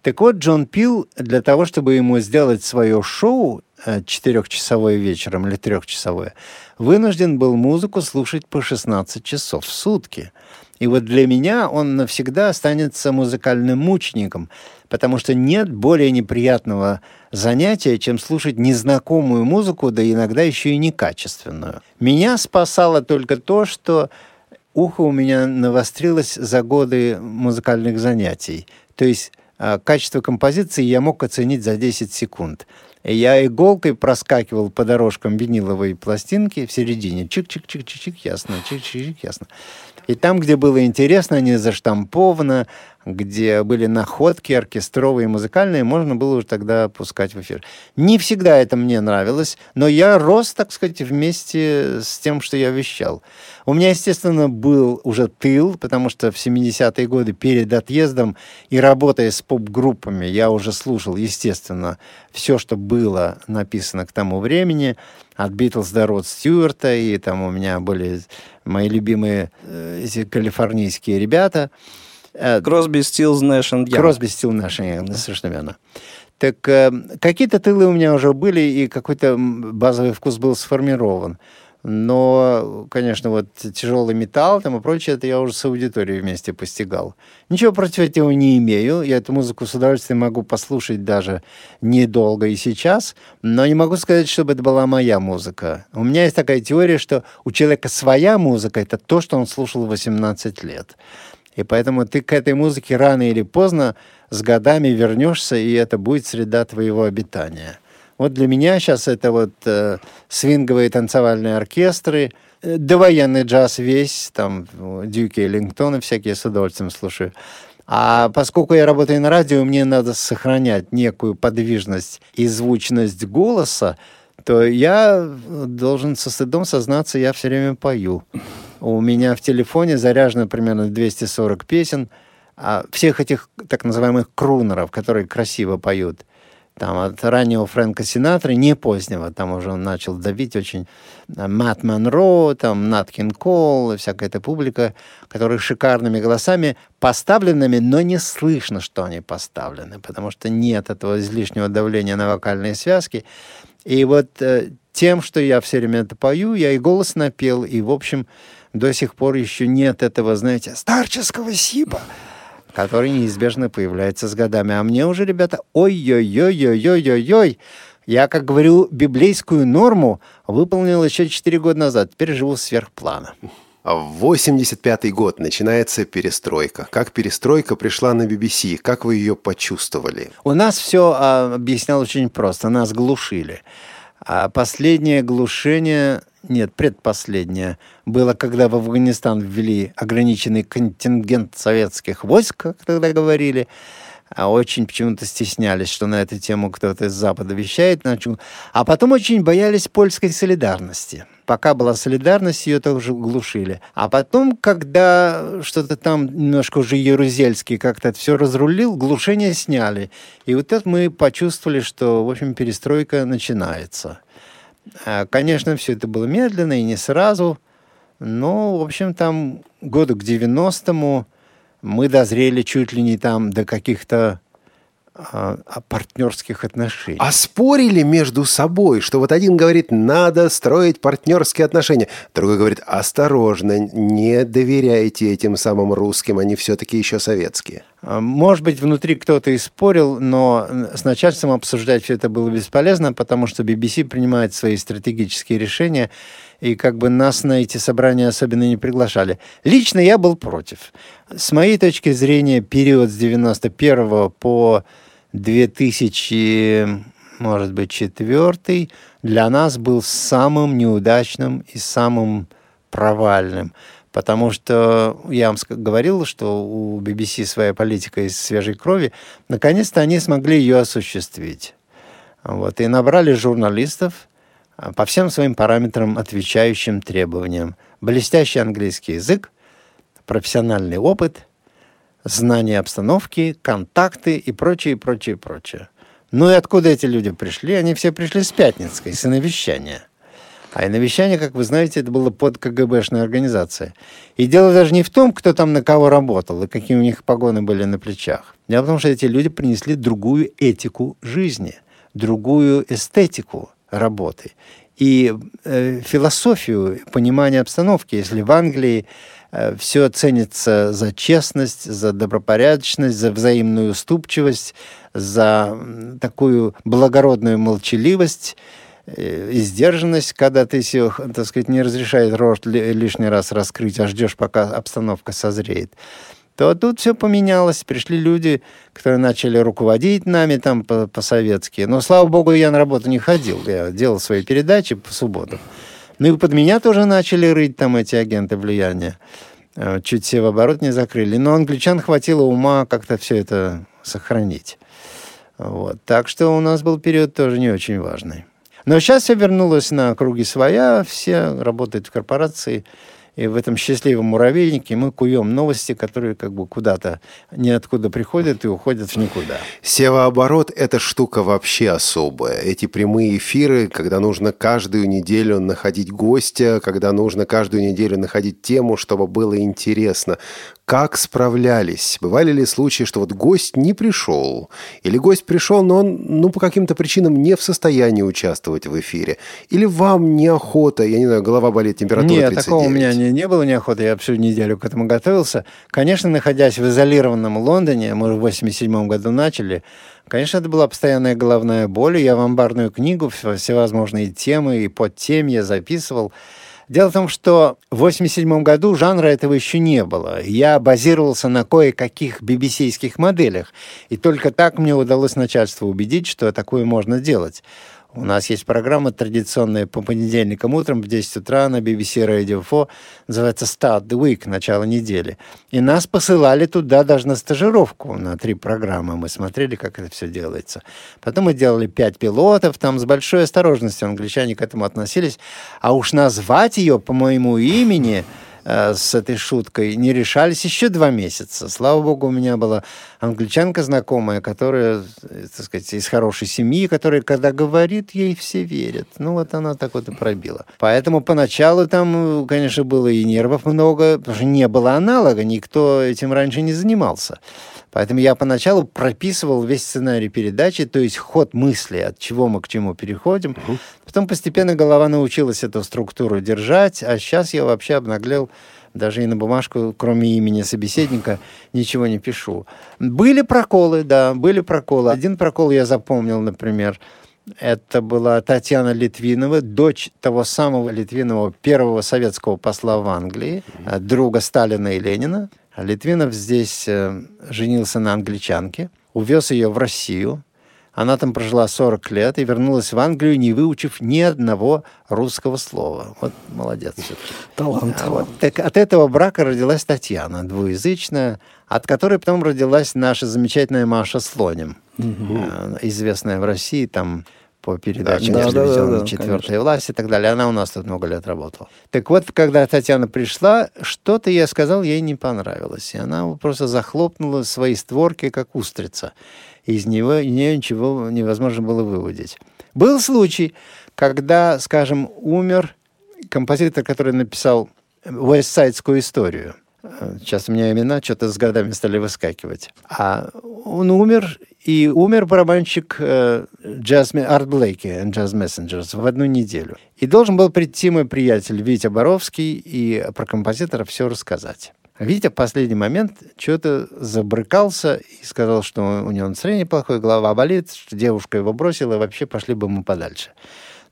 Так вот, Джон Пил для того, чтобы ему сделать свое шоу э, четырехчасовое вечером или трехчасовое, вынужден был музыку слушать по 16 часов в сутки. И вот для меня он навсегда останется музыкальным мучеником, потому что нет более неприятного занятия, чем слушать незнакомую музыку, да иногда еще и некачественную. Меня спасало только то, что ухо у меня навострилось за годы музыкальных занятий. То есть а, качество композиции я мог оценить за 10 секунд. Я иголкой проскакивал по дорожкам виниловой пластинки в середине. Чик-чик-чик-чик-чик, ясно, чик-чик-чик, ясно. И там, где было интересно, не заштамповано, где были находки оркестровые и музыкальные, можно было уже тогда пускать в эфир. Не всегда это мне нравилось, но я рос, так сказать, вместе с тем, что я вещал. У меня, естественно, был уже тыл, потому что в 70-е годы перед отъездом и работая с поп-группами, я уже слушал, естественно, все, что было написано к тому времени, от Битлз до Род Стюарта, и там у меня были мои любимые э, эти калифорнийские ребята. Кросби, Стилз, Нэш и Кросби, Стилз, Нэш и совершенно верно. Так э, какие-то тылы у меня уже были, и какой-то базовый вкус был сформирован. Но, конечно, вот тяжелый металл там и прочее, это я уже с аудиторией вместе постигал. Ничего против этого не имею. Я эту музыку с удовольствием могу послушать даже недолго и сейчас, но не могу сказать, чтобы это была моя музыка. У меня есть такая теория, что у человека своя музыка — это то, что он слушал 18 лет. И поэтому ты к этой музыке рано или поздно с годами вернешься, и это будет среда твоего обитания. Вот для меня сейчас это вот э, свинговые танцевальные оркестры, э, довоенный джаз весь, там Дюки Эллингтоны всякие с удовольствием слушаю. А поскольку я работаю на радио, мне надо сохранять некую подвижность и звучность голоса, то я должен со стыдом сознаться, я все время пою. У меня в телефоне заряжено примерно 240 песен, а всех этих так называемых крунеров, которые красиво поют там, от раннего Фрэнка Синатры, не позднего, там уже он начал давить очень, э, Мэтт Монро, там, Нат Кин Кол, всякая эта публика, которые шикарными голосами поставленными, но не слышно, что они поставлены, потому что нет этого излишнего давления на вокальные связки. И вот э, тем, что я все время это пою, я и голос напел, и, в общем, до сих пор еще нет этого, знаете, старческого сипа, который неизбежно появляется с годами. А мне уже, ребята, ой-ой-ой-ой-ой-ой-ой, я, как говорю, библейскую норму выполнил еще 4 года назад. Теперь живу сверхплана. А в 85 год начинается перестройка. Как перестройка пришла на BBC? Как вы ее почувствовали? У нас все а, объяснял очень просто. Нас глушили. А последнее глушение, нет, предпоследнее, было, когда в Афганистан ввели ограниченный контингент советских войск, как тогда говорили, а очень почему-то стеснялись, что на эту тему кто-то из Запада вещает. А потом очень боялись польской солидарности. Пока была солидарность, ее тоже глушили. А потом, когда что-то там немножко уже Ярузельский как-то все разрулил, глушение сняли. И вот это мы почувствовали, что, в общем, перестройка начинается. А, конечно, все это было медленно и не сразу. Но, в общем, там году к 90-му мы дозрели чуть ли не там до каких-то а, партнерских отношений. А спорили между собой, что вот один говорит, надо строить партнерские отношения, другой говорит, осторожно, не доверяйте этим самым русским, они все-таки еще советские. А, может быть, внутри кто-то и спорил, но с начальством обсуждать все это было бесполезно, потому что BBC принимает свои стратегические решения, и как бы нас на эти собрания особенно не приглашали. Лично я был против. С моей точки зрения, период с 91 по 2000, может быть, четвертый для нас был самым неудачным и самым провальным. Потому что я вам говорил, что у BBC своя политика из свежей крови. Наконец-то они смогли ее осуществить. Вот, и набрали журналистов, а, по всем своим параметрам, отвечающим требованиям. Блестящий английский язык, профессиональный опыт, знание обстановки, контакты и прочее, прочее, прочее. Ну и откуда эти люди пришли? Они все пришли с Пятницкой, с навещания. А и навещание, как вы знаете, это было под КГБшной организацией. И дело даже не в том, кто там на кого работал и какие у них погоны были на плечах. Дело в том, что эти люди принесли другую этику жизни, другую эстетику работы и э, философию понимания обстановки. Если в Англии э, все ценится за честность, за добропорядочность, за взаимную уступчивость, за такую благородную молчаливость и сдержанность, когда ты все, так сказать, не разрешает рот лишний раз раскрыть, а ждешь, пока обстановка созреет то тут все поменялось. Пришли люди, которые начали руководить нами там по-советски. Но, слава богу, я на работу не ходил. Я делал свои передачи по субботам. Ну и под меня тоже начали рыть там эти агенты влияния. Э, чуть все в оборот не закрыли. Но англичан хватило ума как-то все это сохранить. Вот. Так что у нас был период тоже не очень важный. Но сейчас все вернулось на круги своя, все работают в корпорации, И в этом счастливом муравейнике мы куем новости, которые как бы куда-то ниоткуда приходят и уходят в никуда. Севооборот – это штука вообще особая. Эти прямые эфиры, когда нужно каждую неделю находить гостя, когда нужно каждую неделю находить тему, чтобы было интересно. Как справлялись? Бывали ли случаи, что вот гость не пришел? Или гость пришел, но он ну, по каким-то причинам не в состоянии участвовать в эфире? Или вам неохота, я не знаю, голова болит, температура Нет, 39? такого у меня не, не было неохоты, я всю неделю к этому готовился. Конечно, находясь в изолированном Лондоне, мы в 87 году начали, конечно, это была постоянная головная боль. Я в амбарную книгу всевозможные темы и подтемья записывал. Дело в том, что в 1987 году жанра этого еще не было. Я базировался на кое-каких BBC-ских моделях. И только так мне удалось начальству убедить, что такое можно делать. У нас есть программа традиционная по понедельникам утром в 10 утра на BBC Radio 4, называется Start the Week, начало недели. И нас посылали туда даже на стажировку на три программы. Мы смотрели, как это все делается. Потом мы делали пять пилотов, там с большой осторожностью англичане к этому относились. А уж назвать ее по моему имени Э, с этой шуткой не решались еще два месяца. Слава богу, у меня была англичанка знакомая, которая, так сказать, из хорошей семьи, которая, когда говорит, ей все верят. Ну, вот она так вот и пробила. Поэтому поначалу там, конечно, было и нервов много, потому что не было аналога, никто этим раньше не занимался. Поэтому я поначалу прописывал весь сценарий передачи, то есть ход мысли, от чего мы к чему переходим. Угу. Потом постепенно голова научилась эту структуру держать, а сейчас я вообще обнаглел даже и на бумажку, кроме имени собеседника, ничего не пишу. Были проколы, да, были проколы. Один прокол я запомнил, например. Это была Татьяна Литвинова, дочь того самого Литвинова, первого советского посла в Англии, друга Сталина и Ленина. Литвинов здесь э, женился на англичанке, увез ее в Россию. Она там прожила 40 лет и вернулась в Англию, не выучив ни одного русского слова. Вот молодец. Талант. А вот, так, от этого брака родилась Татьяна, двуязычная, от которой потом родилась наша замечательная Маша Слоним, угу. известная в России там по передаче да, телевизионной да, да, «Четвертая власть» и так далее. Она у нас тут много лет работала. Так вот, когда Татьяна пришла, что-то я сказал, ей не понравилось. И она просто захлопнула свои створки, как устрица. Из него, из нее ничего невозможно было выводить. Был случай, когда, скажем, умер композитор, который написал «Вестсайдскую историю». Сейчас у меня имена что-то с годами стали выскакивать. А он умер, и умер барабанщик э, джаз, Арт Блейки and Jazz Messengers в одну неделю. И должен был прийти мой приятель Витя Боровский и про композитора все рассказать. Витя в последний момент что-то забрыкался и сказал, что у него настроение плохое, голова болит, что девушка его бросила, и вообще пошли бы мы подальше.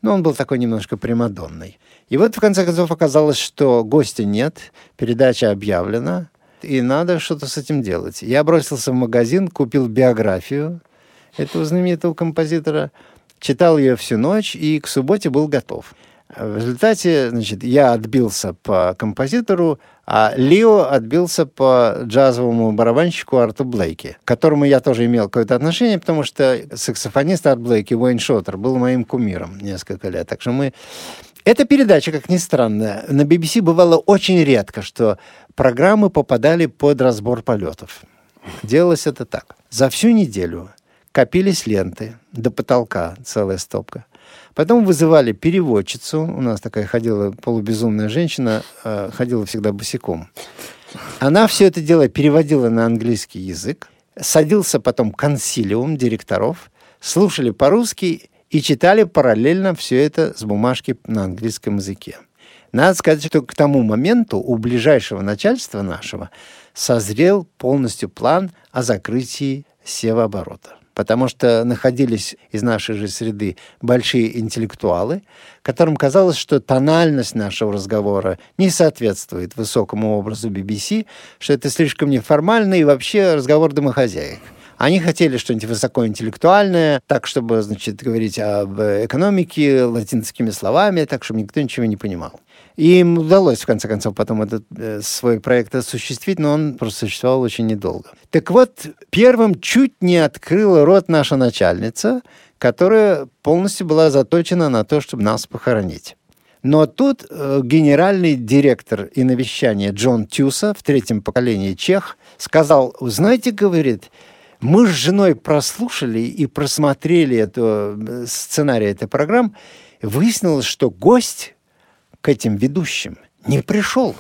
Но он был такой немножко примадонный. И вот, в конце концов, оказалось, что гостя нет, передача объявлена, и надо что-то с этим делать. Я бросился в магазин, купил биографию этого знаменитого композитора, читал ее всю ночь и к субботе был готов. В результате, значит, я отбился по композитору, а Лио отбился по джазовому барабанщику Арту Блейки, к которому я тоже имел какое-то отношение, потому что саксофонист Арт Блейки, Уэйн Шоттер, был моим кумиром несколько лет. Так что мы эта передача, как ни странно, на BBC бывало очень редко, что программы попадали под разбор полетов. Делалось это так. За всю неделю копились ленты до потолка, целая стопка. Потом вызывали переводчицу. У нас такая ходила полубезумная женщина, э, ходила всегда босиком. Она все это дело переводила на английский язык. Садился потом консилиум директоров, слушали по-русски и читали параллельно все это с бумажки на английском языке. Надо сказать, что к тому моменту у ближайшего начальства нашего созрел полностью план о закрытии севооборота. Потому что находились из нашей же среды большие интеллектуалы, которым казалось, что тональность нашего разговора не соответствует высокому образу BBC, что это слишком неформально и вообще разговор домохозяек. Они хотели что-нибудь высокоинтеллектуальное, так, чтобы, значит, говорить об экономике латинскими словами, так, чтобы никто ничего не понимал. Им удалось, в конце концов, потом этот э, свой проект осуществить, но он просто существовал очень недолго. Так вот, первым чуть не открыла рот наша начальница, которая полностью была заточена на то, чтобы нас похоронить. Но тут э, генеральный директор и навещания Джон Тюса в третьем поколении чех сказал, знаете, говорит, мы с женой прослушали и просмотрели эту, э, сценарий этой программы, выяснилось, что гость к этим ведущим не пришел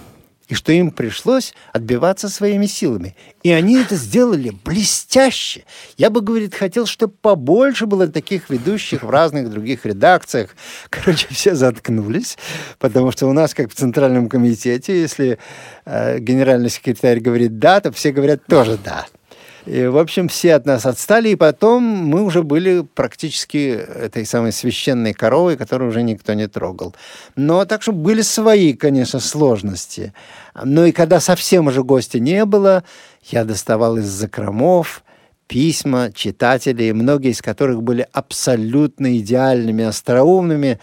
и что им пришлось отбиваться своими силами. И они это сделали блестяще. Я бы, говорит, хотел, чтобы побольше было таких ведущих в разных других редакциях. Короче, все заткнулись, потому что у нас, как в Центральном комитете, если э, генеральный секретарь говорит «да», то все говорят тоже «да». И, в общем, все от нас отстали, и потом мы уже были практически этой самой священной коровой, которую уже никто не трогал. Но так что были свои, конечно, сложности. Но и когда совсем уже гостя не было, я доставал из закромов письма читателей, многие из которых были абсолютно идеальными, остроумными,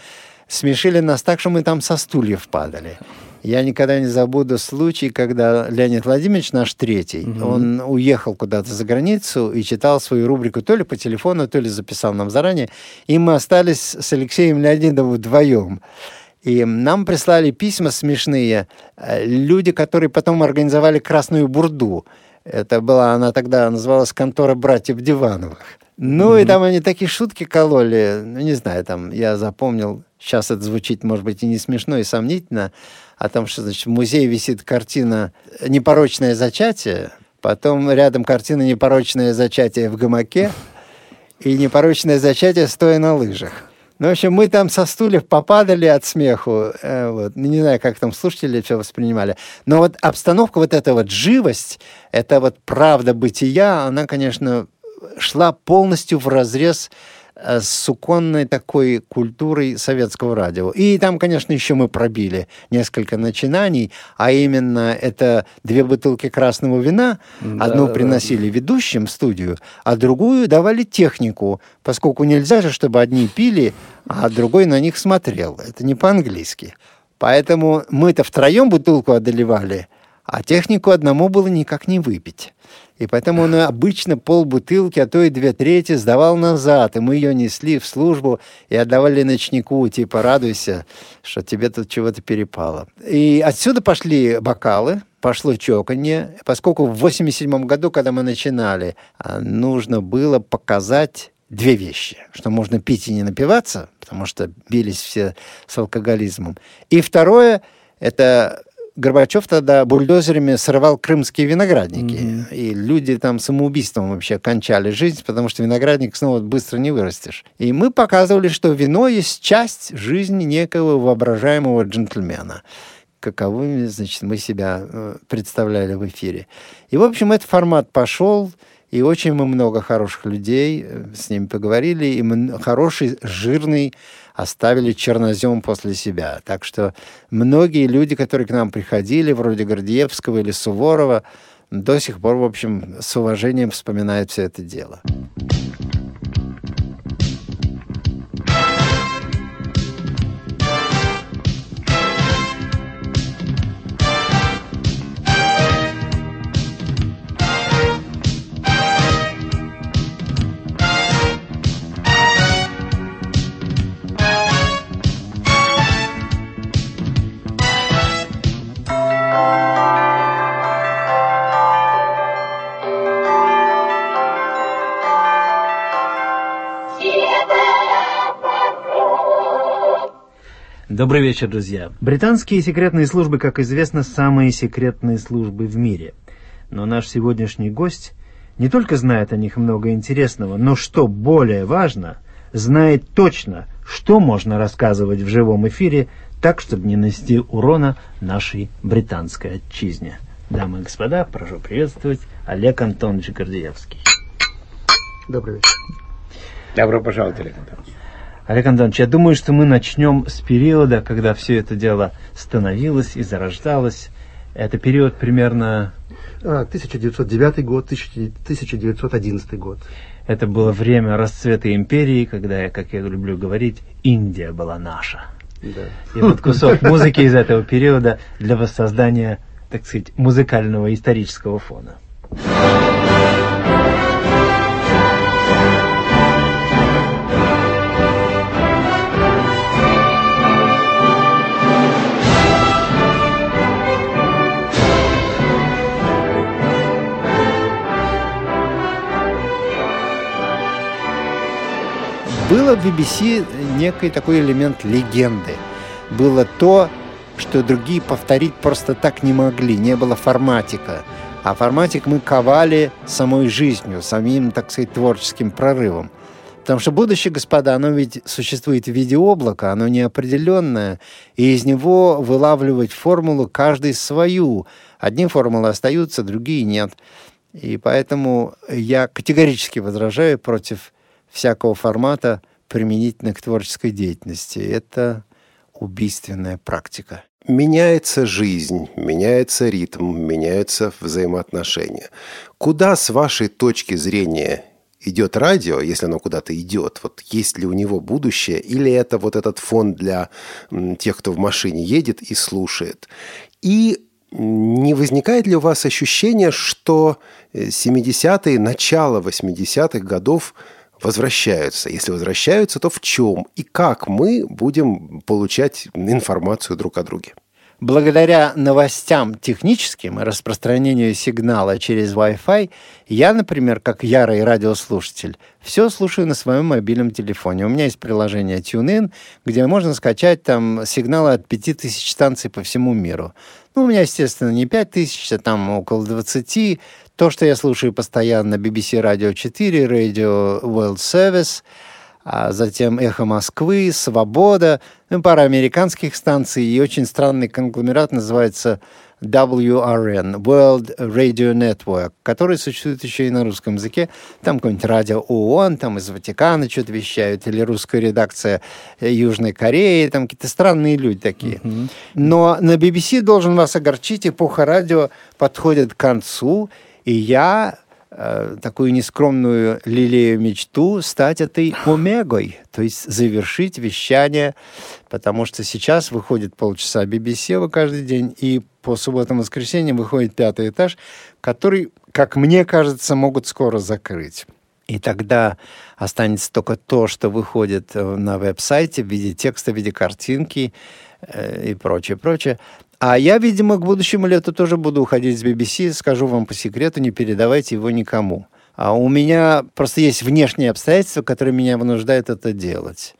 смешили нас так, что мы там со стульев падали. Я никогда не забуду случай, когда Леонид Владимирович, наш третий, угу. он уехал куда-то за границу и читал свою рубрику то ли по телефону, то ли записал нам заранее. И мы остались с Алексеем Леонидовым вдвоем. И нам прислали письма смешные. Э, люди, которые потом организовали «Красную бурду». Это была, она тогда называлась «Контора братьев Дивановых». Ну, mm-hmm. и там они такие шутки кололи. Ну, не знаю, там я запомнил. Сейчас это звучит, может быть, и не смешно, и сомнительно о том, что значит, в музее висит картина «Непорочное зачатие», потом рядом картина «Непорочное зачатие в гамаке» и «Непорочное зачатие, стоя на лыжах». Ну, в общем, мы там со стульев попадали от смеху. Э, вот. Не знаю, как там слушатели все воспринимали. Но вот обстановка, вот эта вот живость, это вот правда бытия, она, конечно, шла полностью в разрез Э, с суконной такой культурой советского радио. И там, конечно, еще мы пробили несколько начинаний, а именно это две бутылки красного вина. Да, Одну приносили ведущим в студию, а другую давали технику, поскольку нельзя же, чтобы одни пили, а другой на них смотрел. Это не по-английски. Поэтому мы-то втроем бутылку одолевали, а технику одному было никак не выпить. И поэтому он обычно полбутылки, а то и две трети сдавал назад, и мы ее несли в службу и отдавали ночнику, типа радуйся, что тебе тут чего-то перепало. И отсюда пошли бокалы, пошло чоканье, поскольку в 87 году, когда мы начинали, а, нужно было показать две вещи, что можно пить и не напиваться, потому что бились все с алкоголизмом. И второе, это Горбачев тогда бульдозерами срывал крымские виноградники. Mm-hmm. И люди там самоубийством вообще кончали жизнь, потому что виноградник снова быстро не вырастешь. И мы показывали, что вино есть часть жизни некого воображаемого джентльмена каковыми, значит, мы себя э, представляли в эфире. И, в общем, этот формат пошел, и очень мы много хороших людей э, с ними поговорили, и хороший, жирный оставили чернозем после себя. Так что многие люди, которые к нам приходили, вроде Гордеевского или Суворова, до сих пор, в общем, с уважением вспоминают все это дело. Добрый вечер, друзья. Британские секретные службы, как известно, самые секретные службы в мире. Но наш сегодняшний гость не только знает о них много интересного, но, что более важно, знает точно, что можно рассказывать в живом эфире, так, чтобы не нанести урона нашей британской отчизне. Дамы и господа, прошу приветствовать Олег Антонович Гордеевский. Добрый вечер. Добро пожаловать, Олег Антонович. Олег Антонович, я думаю, что мы начнем с периода, когда все это дело становилось и зарождалось. Это период примерно... 1909 а, год, 1911 год. Это было время расцвета империи, когда, как я люблю говорить, Индия была наша. Да. И вот кусок музыки из этого периода для воссоздания, так сказать, музыкального исторического фона. Было в BBC некий такой элемент легенды. Было то, что другие повторить просто так не могли, не было форматика. А форматик мы ковали самой жизнью, самим, так сказать, творческим прорывом. Потому что будущее, господа, оно ведь существует в виде облака, оно неопределенное, и из него вылавливать формулу каждый свою. Одни формулы остаются, другие нет. И поэтому я категорически возражаю против всякого формата применительно к творческой деятельности. Это убийственная практика. Меняется жизнь, меняется ритм, меняются взаимоотношения. Куда, с вашей точки зрения, идет радио, если оно куда-то идет, вот есть ли у него будущее, или это вот этот фон для тех, кто в машине едет и слушает. И не возникает ли у вас ощущение, что 70-е, э, начало 80-х годов возвращаются? Если возвращаются, то в чем и как мы будем получать информацию друг о друге? Благодаря новостям техническим и распространению сигнала через Wi-Fi, я, например, как ярый радиослушатель, все слушаю на своем мобильном телефоне. У меня есть приложение TuneIn, где можно скачать там сигналы от 5000 станций по всему миру. Ну, у меня, естественно, не 5000, а там около 20. То, что я слушаю постоянно, BBC Radio 4, Radio World Service — а затем «Эхо Москвы», «Свобода», ну, пара американских станций и очень странный конгломерат называется WRN, World Radio Network, который существует еще и на русском языке. Там какое-нибудь радио ООН, там из Ватикана что-то вещают, или русская редакция Южной Кореи, там какие-то странные люди такие. Mm-hmm. Но на BBC, должен вас огорчить, эпоха радио подходит к концу, и я Э, такую нескромную лилею мечту стать этой омегой, то есть завершить вещание, потому что сейчас выходит полчаса BBC каждый день, и по субботам и воскресеньям выходит пятый этаж, который, как мне кажется, могут скоро закрыть. И тогда останется только то, что выходит э, на веб-сайте в виде текста, в виде картинки э, и прочее, прочее. А я, видимо, к будущему лету тоже буду уходить с BBC. Скажу вам по секрету, не передавайте его никому. А у меня просто есть внешние обстоятельства, которые меня вынуждают это делать.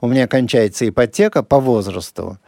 У меня кончается ипотека по возрасту.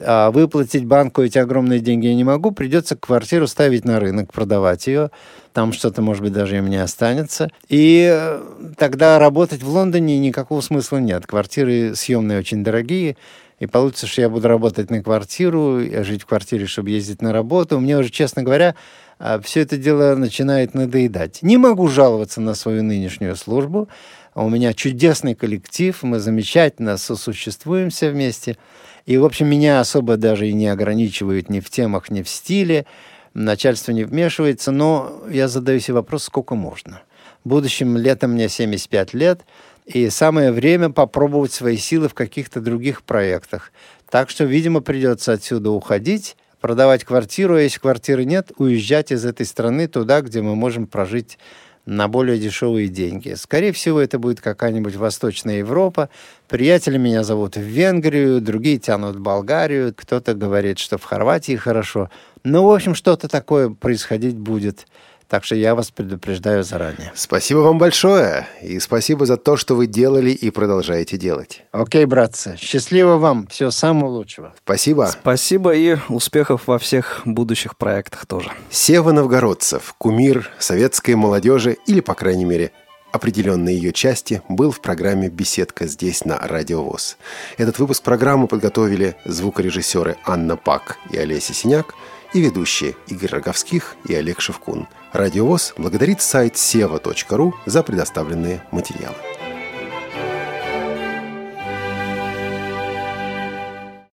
А выплатить банку эти огромные деньги я не могу. Придется квартиру ставить на рынок, продавать ее. Там что-то, может быть, даже и мне останется. И э, тогда работать в Лондоне никакого смысла нет. Квартиры съемные очень дорогие. И получится, что я буду работать на квартиру, жить в квартире, чтобы ездить на работу. Мне уже, честно говоря, а, все это дело начинает надоедать. Не могу жаловаться на свою нынешнюю службу. У меня чудесный коллектив, мы замечательно сосуществуем все вместе. И, в общем, меня особо даже и не ограничивают ни в темах, ни в стиле. Начальство не вмешивается, но я задаю себе вопрос, сколько можно. Будущим летом мне 75 лет – и самое время попробовать свои силы в каких-то других проектах. Так что, видимо, придется отсюда уходить, продавать квартиру, а если квартиры нет, уезжать из этой страны туда, где мы можем прожить на более дешевые деньги. Скорее всего, это будет какая-нибудь Восточная Европа. Приятели меня зовут в Венгрию, другие тянут в Болгарию, кто-то говорит, что в Хорватии хорошо. Ну, в общем, что-то такое происходить будет. Так что я вас предупреждаю заранее. Спасибо вам большое. И спасибо за то, что вы делали и продолжаете делать. Окей, братцы. Счастливо вам. Всего самого лучшего. Спасибо. Спасибо и успехов во всех будущих проектах тоже. Сева Новгородцев, кумир советской молодежи или, по крайней мере, определенной ее части был в программе «Беседка» здесь, на Радио ВОЗ. Этот выпуск программы подготовили звукорежиссеры Анна Пак и Олеся Синяк – и ведущие Игорь Роговских и Олег Шевкун. Радиовоз благодарит сайт seva.ру за предоставленные материалы.